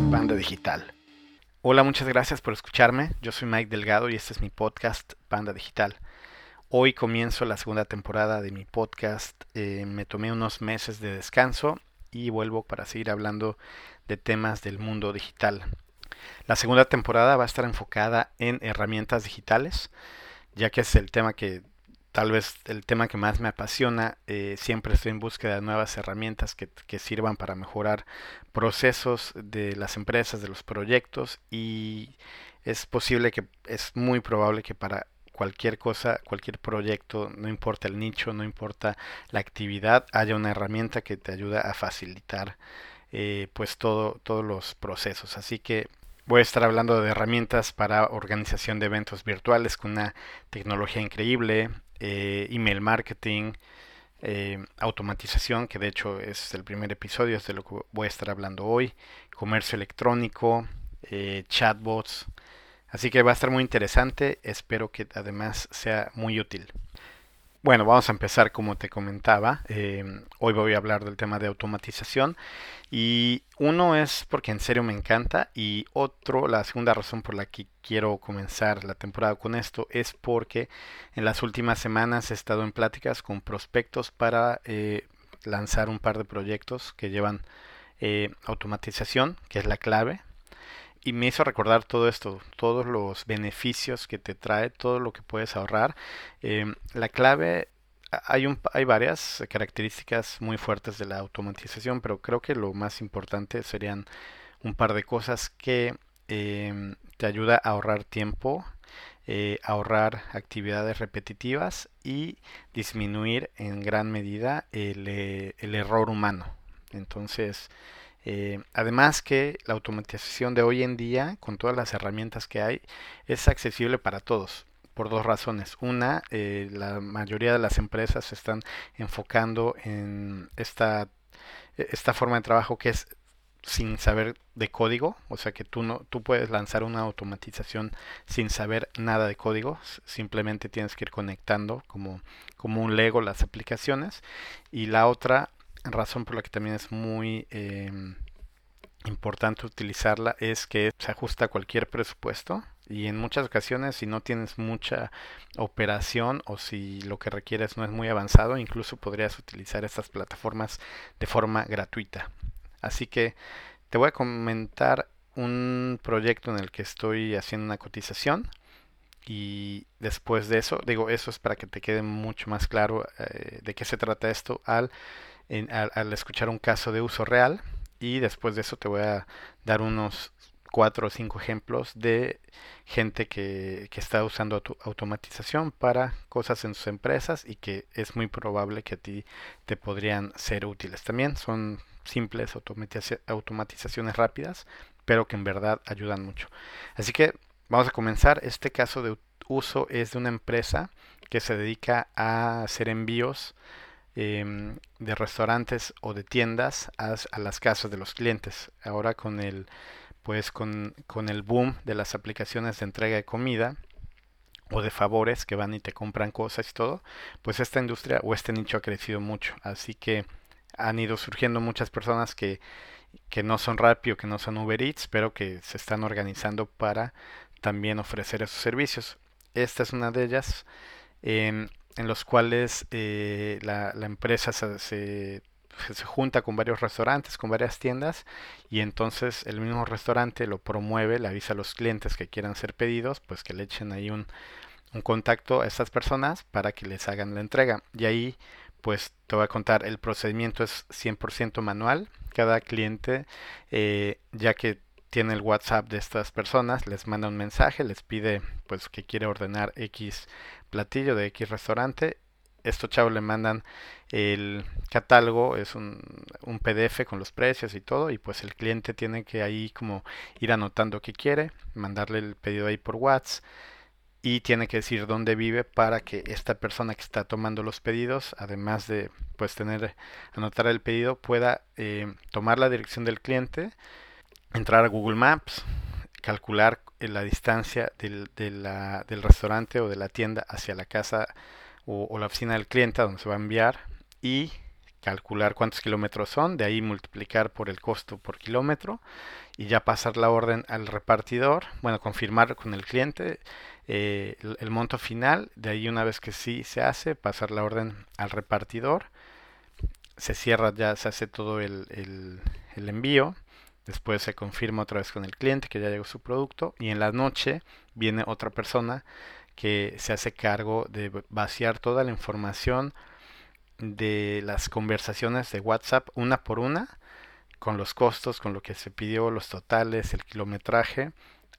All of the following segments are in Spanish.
es Panda Digital. Hola, muchas gracias por escucharme. Yo soy Mike Delgado y este es mi podcast Panda Digital. Hoy comienzo la segunda temporada de mi podcast. Eh, me tomé unos meses de descanso y vuelvo para seguir hablando de temas del mundo digital. La segunda temporada va a estar enfocada en herramientas digitales, ya que es el tema que tal vez el tema que más me apasiona. Eh, siempre estoy en búsqueda de nuevas herramientas que, que, sirvan para mejorar procesos de las empresas, de los proyectos y es posible que, es muy probable que para cualquier cosa, cualquier proyecto, no importa el nicho, no importa la actividad, haya una herramienta que te ayuda a facilitar eh, pues todo, todos los procesos. Así que voy a estar hablando de herramientas para organización de eventos virtuales con una tecnología increíble, eh, email marketing, eh, automatización, que de hecho es el primer episodio, es de lo que voy a estar hablando hoy, comercio electrónico, eh, chatbots. Así que va a estar muy interesante, espero que además sea muy útil. Bueno, vamos a empezar como te comentaba. Em, hoy voy a hablar del tema de automatización. Y uno es porque en serio me encanta. Y otro, la segunda razón por la que quiero comenzar la temporada con esto es porque en las últimas semanas he estado en pláticas con prospectos para eh, lanzar un par de proyectos que llevan eh, automatización, que es la clave y me hizo recordar todo esto, todos los beneficios que te trae, todo lo que puedes ahorrar. Em, la clave, hay, hay varias características muy fuertes de la automatización, pero creo que lo más importante serían un par de cosas que em, te ayuda a ahorrar tiempo, eh, ahorrar actividades repetitivas y disminuir en gran medida el, eh, el error humano. Entonces, eh, además que la automatización de hoy en día, con todas las herramientas que hay, es accesible para todos por dos razones. Una, eh, la mayoría de las empresas se están enfocando en esta, e, esta forma de trabajo que es sin saber de código, o sea que tú no tú puedes lanzar una automatización sin saber nada de código, simplemente tienes que ir conectando como como un Lego las aplicaciones y la otra razón por la que también es muy em, importante utilizarla es que se ajusta a cualquier presupuesto y en muchas ocasiones si no tienes mucha operación o si lo que requieres no es muy avanzado, incluso podrías utilizar estas plataformas de forma gratuita. Así que te voy a comentar un proyecto en el que estoy haciendo una cotización y después de eso, digo, eso es para que te quede mucho más claro eh, de qué se trata esto al al, escuchar un caso de uso real y después de eso te voy a dar unos cuatro o cinco ejemplos de gente que, que, está usando automatización para cosas en sus empresas y que es muy probable que a ti te podrían ser útiles. También son simples automatizaciones rápidas, pero que en verdad ayudan mucho. Así que vamos a comenzar. Este caso de uso es de una empresa que se dedica a hacer envíos Em, de restaurantes o de tiendas a, las casas de los clientes. Ahora con el pues con, con, el boom de las aplicaciones de entrega de comida o de favores que van y te compran cosas y todo, pues esta industria o este nicho ha crecido mucho. Así que han ido surgiendo muchas personas que, que no son Rappi o que no son Uber Eats, pero que se están organizando para también ofrecer esos servicios. Esta es una de ellas. Em, en los cuales eh, la, empresa se, se, junta con varios restaurantes, con varias tiendas, y entonces el mismo restaurante lo promueve, le avisa a los clientes que quieran ser pedidos, pues que le echen ahí un, un contacto a estas personas para que les hagan la entrega. Y ahí pues te voy a contar, el procedimiento es 100% manual. Cada cliente, eh, ya que tiene el WhatsApp de estas personas, les manda un mensaje, les pide pues que quiere ordenar X platillo de X restaurante. Estos chavos le mandan el catálogo, es un, un, PDF con los precios y todo, y pues el cliente tiene que ahí como ir anotando qué quiere, mandarle el pedido ahí por WhatsApp y tiene que decir dónde vive para que esta persona que está tomando los pedidos, además de pues tener anotar el pedido, pueda eh, tomar la dirección del cliente, entrar a Google Maps, calcular la distancia del, del restaurante o de la tienda hacia la casa o, la oficina del cliente donde se va a enviar y calcular cuántos kilómetros son, de ahí multiplicar por el costo por kilómetro y ya pasar la orden al repartidor, bueno, confirmar con el cliente eh, el, monto final, de ahí una vez que sí se hace, pasar la orden al repartidor, se cierra ya, se hace todo el, el envío, después se confirma otra vez con el cliente que ya llegó su producto y en la noche viene otra persona que se hace cargo de vaciar toda la información de las conversaciones de WhatsApp una por una, con los costos, con lo que se pidió, los totales, el kilometraje,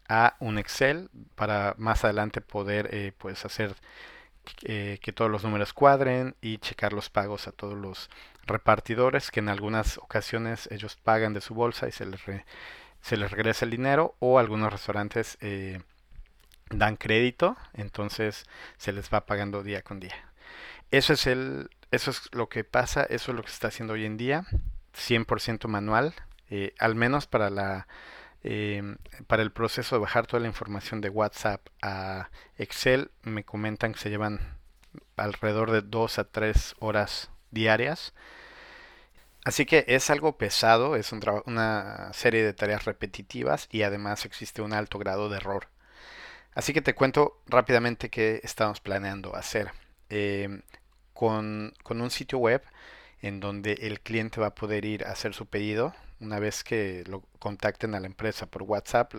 a un Excel para más adelante poder eh, pues hacer eh, que todos los números cuadren y checar los pagos a todos los repartidores que en algunas ocasiones ellos pagan de su bolsa y se les, se les regresa el dinero o algunos restaurantes eh, dan crédito entonces se les va pagando día con día. Eso es el eso es lo que pasa, eso es lo que se está haciendo hoy en día, 100% manual, eh, al menos para la em, para el proceso de bajar toda la información de WhatsApp a Excel, me comentan que se llevan alrededor de 2 a 3 horas diarias. Así que es algo pesado, es una serie de tareas repetitivas y además existe un alto grado de error. Así que te cuento rápidamente qué estamos planeando hacer. Em, con, un sitio web en donde el cliente va a poder ir a hacer su pedido. Una vez que lo contacten a la empresa por WhatsApp,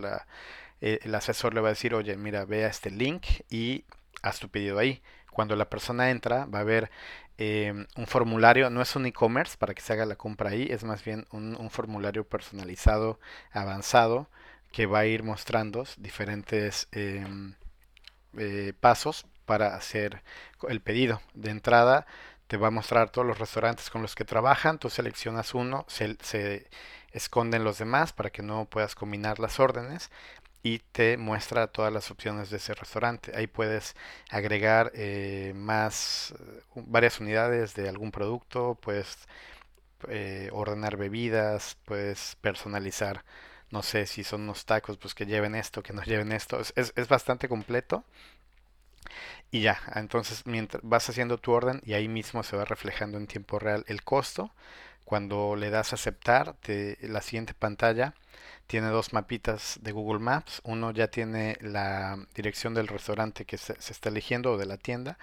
eh, el asesor le va a decir, oye, mira, vea este link y haz tu pedido ahí. Cuando la persona entra, va a ver em, un formulario, no es un e-commerce para que se haga la compra ahí, es más bien un, formulario personalizado, avanzado, que va a ir mostrando diferentes em, eh, pasos para hacer el pedido. De entrada te va a mostrar todos los restaurantes con los que trabajan, tú seleccionas uno, se, se esconden los demás para que no puedas combinar las órdenes y te muestra todas las opciones de ese restaurante. Ahí puedes agregar eh, más, varias unidades de algún producto, puedes eh, ordenar bebidas, puedes personalizar, no sé si son unos tacos, pues que lleven esto, que no lleven esto. Es, es, es bastante completo y ya, entonces mientras vas haciendo tu orden y ahí mismo se va reflejando en tiempo real el costo. Cuando le das a aceptar, la siguiente pantalla tiene dos mapitas de Google Maps. Uno ya tiene la dirección del restaurante que se, está eligiendo o de la tienda.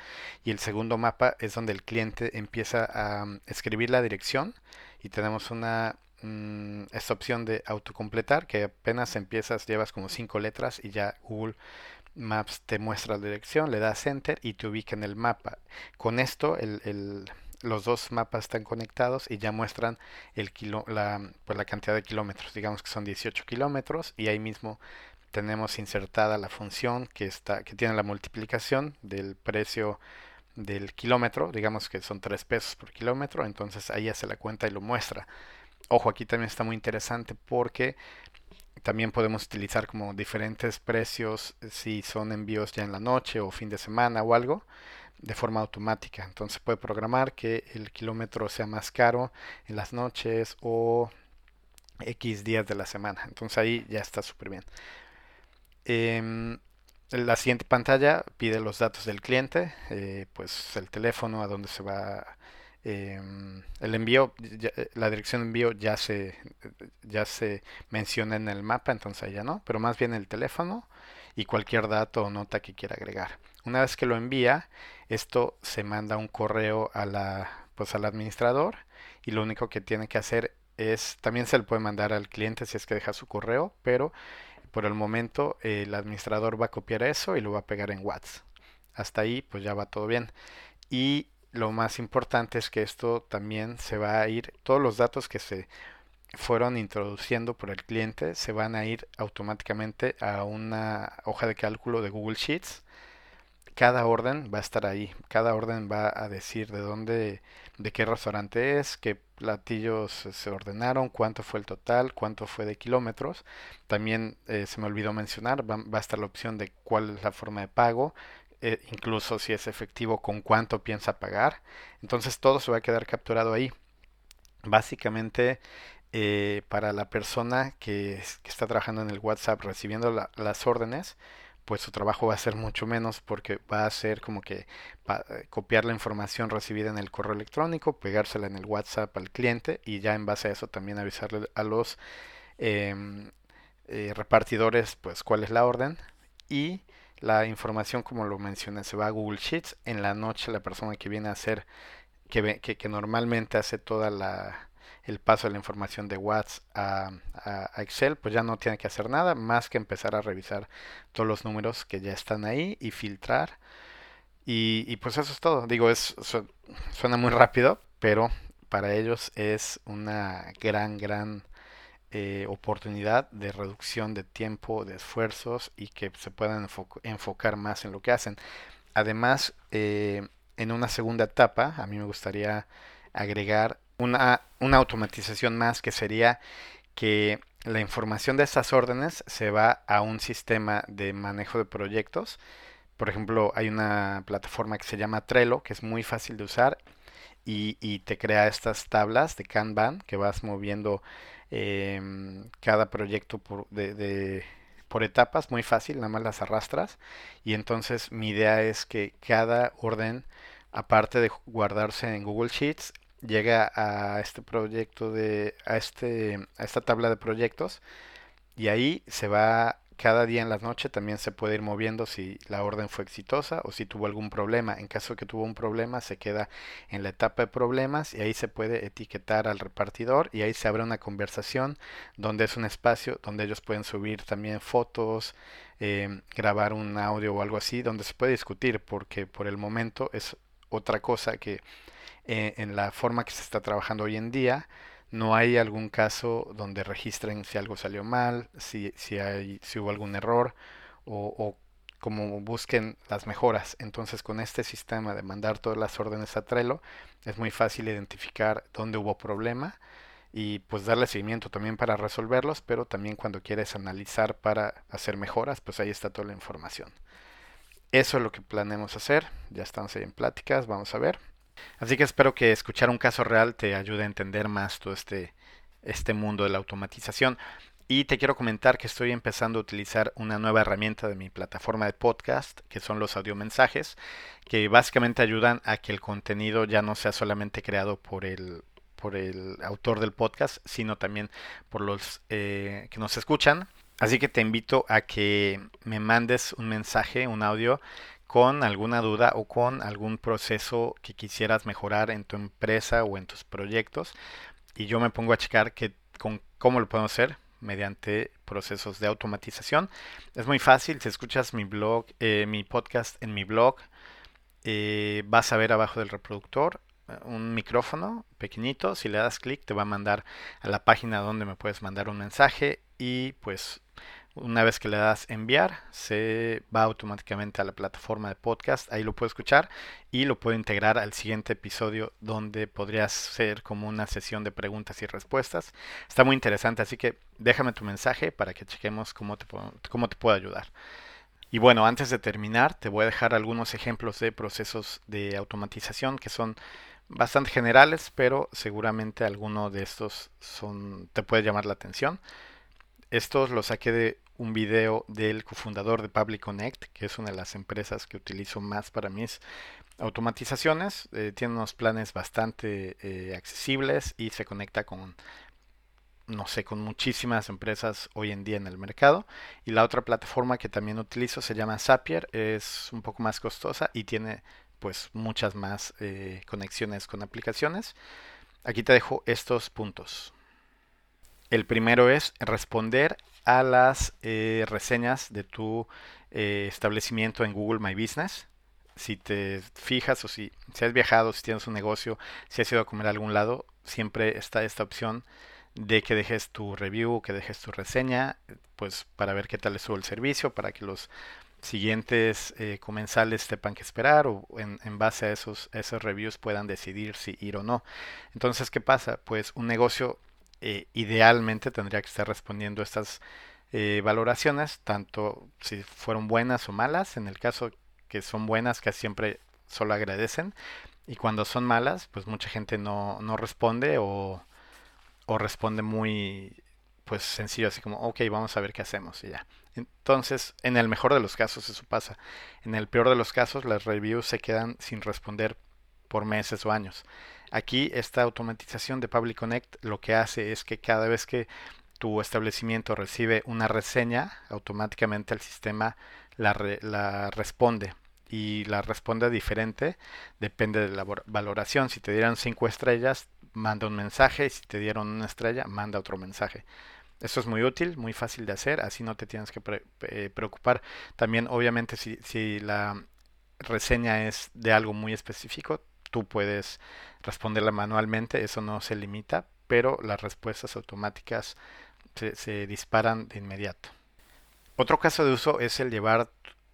Y el segundo mapa es donde el cliente empieza a mm, escribir la dirección. Y tenemos una mm, esta opción de autocompletar que apenas empiezas, llevas como cinco letras y ya Google Maps te muestra la dirección, le das enter y te ubica en el mapa. Con esto los dos mapas están conectados y ya muestran la, pues la cantidad de kilómetros. Digamos que son 18 kilómetros y ahí mismo tenemos insertada la función que, está, que tiene la multiplicación del precio del kilómetro. Digamos que son 3 pesos por kilómetro. Entonces ahí hace la cuenta y lo muestra. Ojo, aquí también está muy interesante porque también podemos utilizar como diferentes precios eh, si son envíos ya en la noche o fin de semana o algo de forma automática. Entonces puede programar que el kilómetro sea más caro en las noches o X días de la semana. Entonces ahí ya está súper bien. Em, la siguiente pantalla pide los datos del cliente, eh, pues el teléfono a donde se va Em, el envío, eh, la dirección de envío ya se, ya se menciona en el mapa, entonces ya no, pero más bien el teléfono y cualquier dato o nota que quiera agregar. Una vez que lo envía, esto se manda un correo a la, pues al administrador y lo único que tiene que hacer es, también se le puede mandar al cliente si es que deja su correo, pero por el momento el administrador va a copiar eso y lo va a pegar en WhatsApp. Hasta ahí pues ya va todo bien. Y lo más importante es que esto también se va a ir, todos los datos que se fueron introduciendo por el cliente se van a ir automáticamente a una hoja de cálculo de Google Sheets. Cada orden va a estar ahí, cada orden va a decir de dónde, de qué restaurante es, qué platillos se ordenaron, cuánto fue el total, cuánto fue de kilómetros. También eh, se me olvidó mencionar, va, va, a estar la opción de cuál es la forma de pago, eh, incluso si es efectivo, con cuánto piensa pagar. Entonces todo se va a quedar capturado ahí. Básicamente, eh, para la persona que, está trabajando en el WhatsApp recibiendo las órdenes, pues su trabajo va a ser mucho menos porque va a ser como que eh, copiar la información recibida en el correo electrónico, pegársela en el WhatsApp al cliente y ya en base a eso también avisarle a los em, repartidores pues cuál es la orden y la información como lo mencioné se va a Google Sheets en la noche la persona que viene a hacer que, que, normalmente hace toda el paso de la información de WhatsApp a, Excel, pues ya no tiene que hacer nada más que empezar a revisar todos los números que ya están ahí y filtrar. Y, pues eso es todo. Digo, es, suena muy rápido, pero para ellos es una gran, gran eh, oportunidad de reducción de tiempo, de esfuerzos y que se puedan enfocar más en lo que hacen. Además, eh, en una segunda etapa, a mí me gustaría agregar una, una automatización más que sería que la información de estas órdenes se va a un sistema de manejo de proyectos. Por ejemplo, hay una plataforma que se llama Trello, que es muy fácil de usar y, te crea estas tablas de Kanban que vas moviendo em, cada proyecto por, de, por etapas, muy fácil, nada más las arrastras. Y entonces mi idea es que cada orden, aparte de guardarse en Google Sheets, llega a este proyecto de a este a esta tabla de proyectos y ahí se va cada día en la noche también se puede ir moviendo si la orden fue exitosa o si tuvo algún problema. En caso que tuvo un problema, se queda en la etapa de problemas y ahí se puede etiquetar al repartidor y ahí se abre una conversación donde es un espacio donde ellos pueden subir también fotos, eh, grabar un audio o algo así, donde se puede discutir porque por el momento es otra cosa que eh, en la forma que se está trabajando hoy en día, no hay algún caso donde registren si algo salió mal, si, si, hay, hubo algún error o, o como busquen las mejoras. Entonces con este sistema de mandar todas las órdenes a Trello es muy fácil identificar dónde hubo problema y pues darle seguimiento también para resolverlos, pero también cuando quieres analizar para hacer mejoras, pues ahí está toda la información. Eso es lo que planeamos hacer, ya estamos ahí en pláticas, vamos a ver. Así que espero que escuchar un caso real te ayude a entender más todo este, este mundo de la automatización. Y te quiero comentar que estoy empezando a utilizar una nueva herramienta de mi plataforma de podcast, que son los audiomensajes, que básicamente ayudan a que el contenido ya no sea solamente creado por el, por el autor del podcast, sino también por los eh, que nos escuchan. Así que te invito a que me mandes un mensaje, un audio con alguna duda o con algún proceso que quisieras mejorar en tu empresa o en tus proyectos y yo me pongo a checar que, con, cómo lo podemos hacer mediante procesos de automatización. Es muy fácil, si escuchas mi blog, eh, mi podcast en mi blog, eh, vas a ver abajo del reproductor eh, un micrófono pequeñito, si le das clic te va a mandar a la página donde me puedes mandar un mensaje y pues una vez que le das enviar, se va automáticamente a la plataforma de podcast. Ahí lo puedo escuchar y lo puedo integrar al siguiente episodio donde podría ser como una sesión de preguntas y respuestas. Está muy interesante, así que déjame tu mensaje para que chequemos cómo te cómo te puedo ayudar. Y bueno, antes de terminar, te voy a dejar algunos ejemplos de procesos de automatización que son bastante generales, pero seguramente alguno de estos son, te puede llamar la atención. Estos los saqué de un video del cofundador de Public Connect, que es una de las empresas que utilizo más para mis automatizaciones. Eh, tiene unos planes bastante eh, accesibles y se conecta con, no sé, con muchísimas empresas hoy en día en el mercado. Y la otra plataforma que también utilizo se llama Zapier, es un poco más costosa y tiene pues muchas más eh, conexiones con aplicaciones. Aquí te dejo estos puntos. El primero es responder a las eh, reseñas de tu eh, establecimiento en Google My Business. Si te fijas o si, has viajado, si tienes un negocio, si has ido a comer a algún lado, siempre está esta opción de que dejes tu review, que dejes tu reseña, pues para ver qué tal estuvo el servicio, para que los siguientes eh, comensales sepan qué esperar o en, en, base a esos, esos reviews puedan decidir si ir o no. Entonces, ¿qué pasa? Pues un negocio eh, idealmente tendría que estar respondiendo estas eh, valoraciones, tanto si fueron buenas o malas. En el caso que son buenas, casi siempre solo agradecen. Y cuando son malas, pues mucha gente no, no responde o, o responde muy pues sencillo, así como, ok, vamos a ver qué hacemos y ya. Entonces, en el mejor de los casos eso pasa. En el peor de los casos, las reviews se quedan sin responder por meses o años. Aquí esta automatización de Public Connect lo que hace es que cada vez que tu establecimiento recibe una reseña, automáticamente el sistema la, responde y la responde diferente, depende de la valoración. Si te dieron 5 estrellas, manda un mensaje, si te dieron una estrella, manda otro mensaje. Esto es muy útil, muy fácil de hacer, así no te tienes que eh, preocupar. También, obviamente, si la reseña es de algo muy específico, tú puedes responderla manualmente, eso no se limita, pero las respuestas automáticas se, disparan de inmediato. Otro caso de uso es el llevar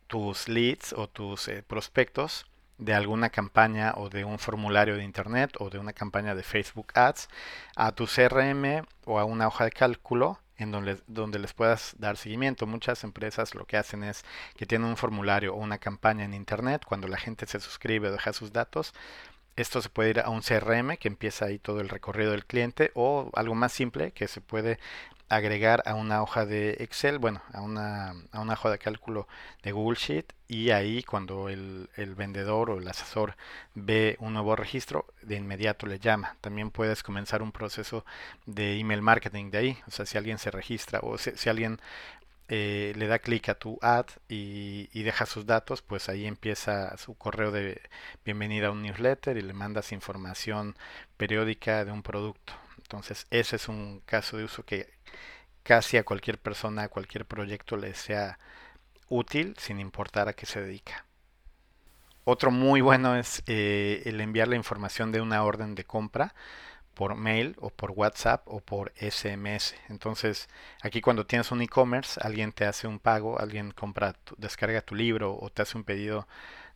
tus leads o tus eh, prospectos de alguna campaña o de un formulario de internet o de una campaña de Facebook Ads a tu CRM o a una hoja de cálculo en donde, donde les puedas dar seguimiento. Muchas empresas lo que hacen es que tienen un formulario o una campaña en internet, cuando la gente se suscribe o deja sus datos, esto se puede ir a un CRM que empieza ahí todo el recorrido del cliente o algo más simple que se puede agregar a una hoja de Excel, bueno, a una, a una hoja de cálculo de Google Sheet y ahí cuando el, el, vendedor o el asesor ve un nuevo registro, de inmediato le llama. También puedes comenzar un proceso de email marketing de ahí, o sea, si alguien se registra o si, si alguien eh, le da clic a tu ad y, y, deja sus datos, pues ahí empieza su correo de bienvenida a un newsletter y le mandas información periódica de un producto. Entonces, ese es un caso de uso que casi a cualquier persona, a cualquier proyecto le sea útil sin importar a qué se dedica. Otro muy bueno es eh, el enviar la información de una orden de compra por mail o por WhatsApp o por SMS. Entonces, aquí cuando tienes un e-commerce, alguien te hace un pago, alguien compra, descarga tu libro o te hace un pedido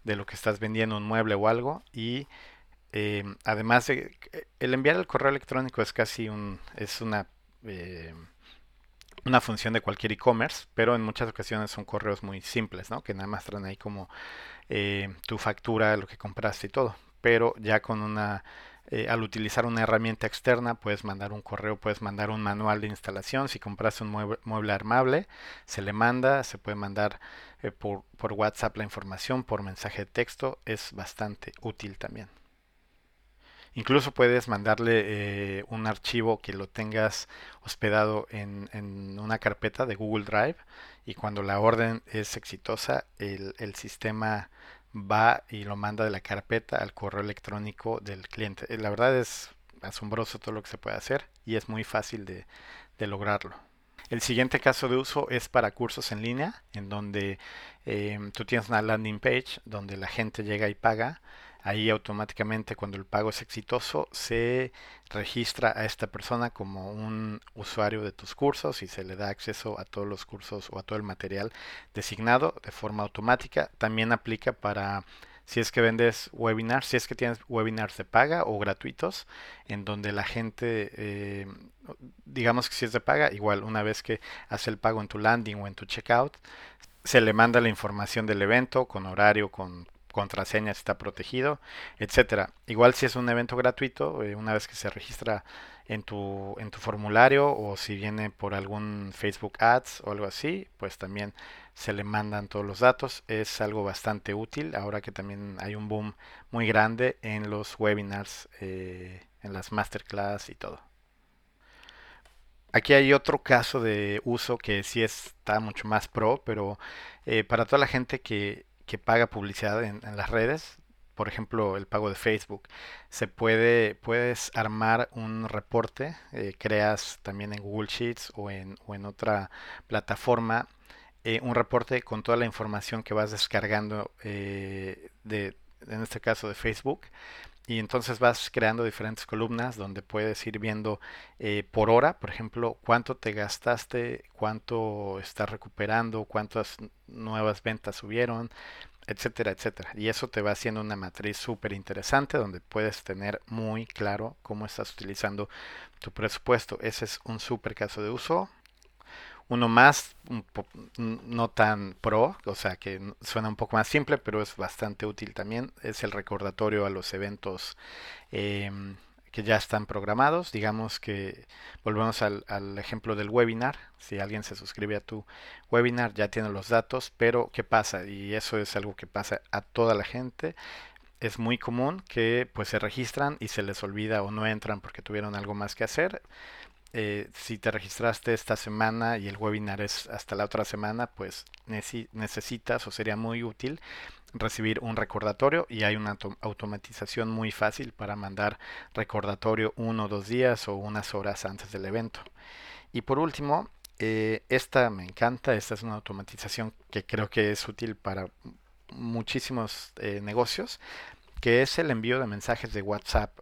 de lo que estás vendiendo, un mueble o algo, y eh, además de el enviar el correo electrónico es casi un es una eh, una función de cualquier e-commerce, pero en muchas ocasiones son correos muy simples, ¿no? Que nada más traen ahí como eh, tu factura, lo que compraste y todo. Pero ya con una, al utilizar una herramienta externa, puedes mandar un correo, puedes mandar un manual de instalación. Si compraste un mueble, mueble armable, se le manda, se puede mandar por, por WhatsApp la información, por mensaje de texto, es bastante útil también. Incluso puedes mandarle eh, un archivo que lo tengas hospedado en, una carpeta de Google Drive y cuando la orden es exitosa, el, sistema va y lo manda de la carpeta al correo electrónico del cliente. Eh, la verdad es asombroso todo lo que se puede hacer y es muy fácil de, lograrlo. El siguiente caso de uso es para cursos en línea, en donde eh, tú tienes una landing page donde la gente llega y paga ahí automáticamente cuando el pago es exitoso se registra a esta persona como un usuario de tus cursos y se le da acceso a todos los cursos o a todo el material designado de forma automática. También aplica para si es que vendes webinars, si es que tienes webinars de paga o gratuitos, en donde la gente, eh, digamos que si es de paga, igual una vez que hace el pago en tu landing o en tu checkout, se le manda la información del evento con horario, con contraseña está protegido, etcétera. Igual si es un evento gratuito, eh, una vez que se registra en tu, en tu formulario o si viene por algún Facebook Ads o algo así, pues también se le mandan todos los datos. Es algo bastante útil ahora que también hay un boom muy grande en los webinars, eh, en las masterclass y todo. Aquí hay otro caso de uso que sí está mucho más pro, pero eh, para toda la gente que que paga publicidad en, las redes, por ejemplo el pago de Facebook, se puede, puedes armar un reporte, eh, creas también en Google Sheets o en, otra plataforma eh, un reporte con toda la información que vas descargando eh, de, en este caso de Facebook y entonces vas creando diferentes columnas donde puedes ir viendo por hora, por ejemplo, cuánto te gastaste, cuánto estás recuperando, cuántas nuevas ventas subieron, etcétera, etcétera. Y eso te va haciendo una matriz súper interesante donde puedes tener muy claro cómo estás utilizando tu presupuesto. Ese es un súper caso de uso. Uno más, no tan pro, o sea que suena un poco más simple, pero es bastante útil también. Es el recordatorio a los eventos em, que ya están programados. Digamos que volvemos al, al, ejemplo del webinar. Si alguien se suscribe a tu webinar ya tiene los datos, pero ¿qué pasa? Y eso es algo que pasa a toda la gente. Es muy común que pues se registran y se les olvida o no entran porque tuvieron algo más que hacer. Eh, si te registraste esta semana y el webinar es hasta la otra semana, pues necesitas o sería muy útil recibir un recordatorio y hay una automatización muy fácil para mandar recordatorio uno o dos días o unas horas antes del evento. Y por último, eh, esta me encanta, esta es una automatización que creo que es útil para muchísimos eh, negocios, que es el envío de mensajes de WhatsApp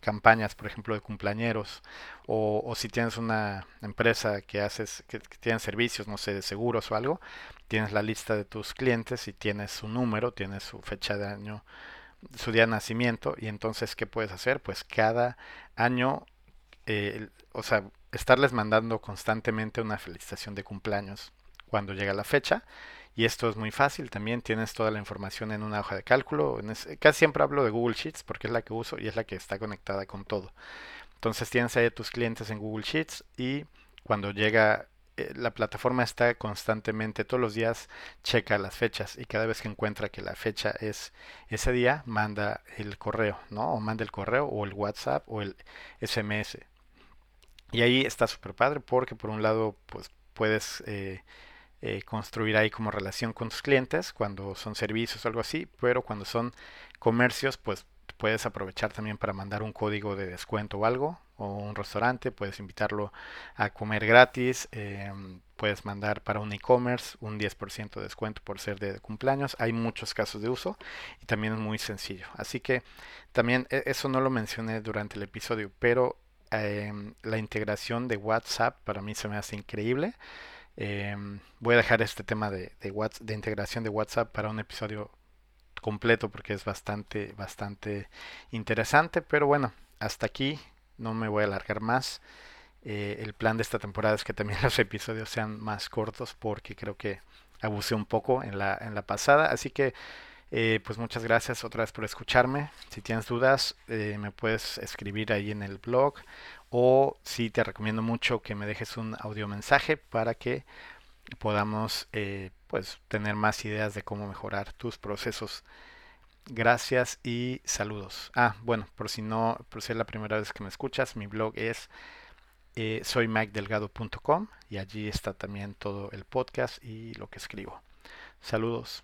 campañas, por ejemplo, de cumpleañeros, o, si tienes una empresa que haces, que, tiene servicios, no sé, de seguros o algo, tienes la lista de tus clientes y tienes su número, tienes su fecha de año, su día de nacimiento, y entonces, ¿qué puedes hacer? Pues cada año, eh, o sea, estarles mandando constantemente una felicitación de cumpleaños cuando llega la fecha y esto es muy fácil, también tienes toda la información en una hoja de cálculo. casi siempre hablo de Google Sheets porque es la que uso y es la que está conectada con todo. Entonces tienes ahí a tus clientes en Google Sheets y cuando llega eh, la plataforma está constantemente todos los días checa las fechas y cada vez que encuentra que la fecha es ese día manda el correo, ¿no? O manda el correo o el WhatsApp o el SMS. Y ahí está súper padre porque por un lado pues puedes eh, eh, construir ahí como relación con tus clientes cuando son servicios o algo así, pero cuando son comercios, pues puedes aprovechar también para mandar un código de descuento o algo, o un restaurante, puedes invitarlo a comer gratis, em, puedes mandar para un e-commerce un 10% de descuento por ser de cumpleaños, hay muchos casos de uso y también es muy sencillo. Así que también e, eso no lo mencioné durante el episodio, pero em, la integración de WhatsApp para mí se me hace increíble. Em, voy a dejar este tema de, de, integración de WhatsApp para un episodio completo porque es bastante, bastante interesante. Pero bueno, hasta aquí no me voy a alargar más. Eh, el plan de esta temporada es que también los episodios sean más cortos porque creo que abusé un poco en la, en la pasada. Así que eh, pues muchas gracias otra vez por escucharme. Si tienes dudas, eh, me puedes escribir ahí en el blog o si te recomiendo mucho que me dejes un audio mensaje para que podamos eh, pues tener más ideas de cómo mejorar tus procesos. Gracias y saludos. Ah, bueno, por si no, por si es la primera vez que me escuchas, mi blog es eh, y allí está también todo el podcast y lo que escribo. Saludos.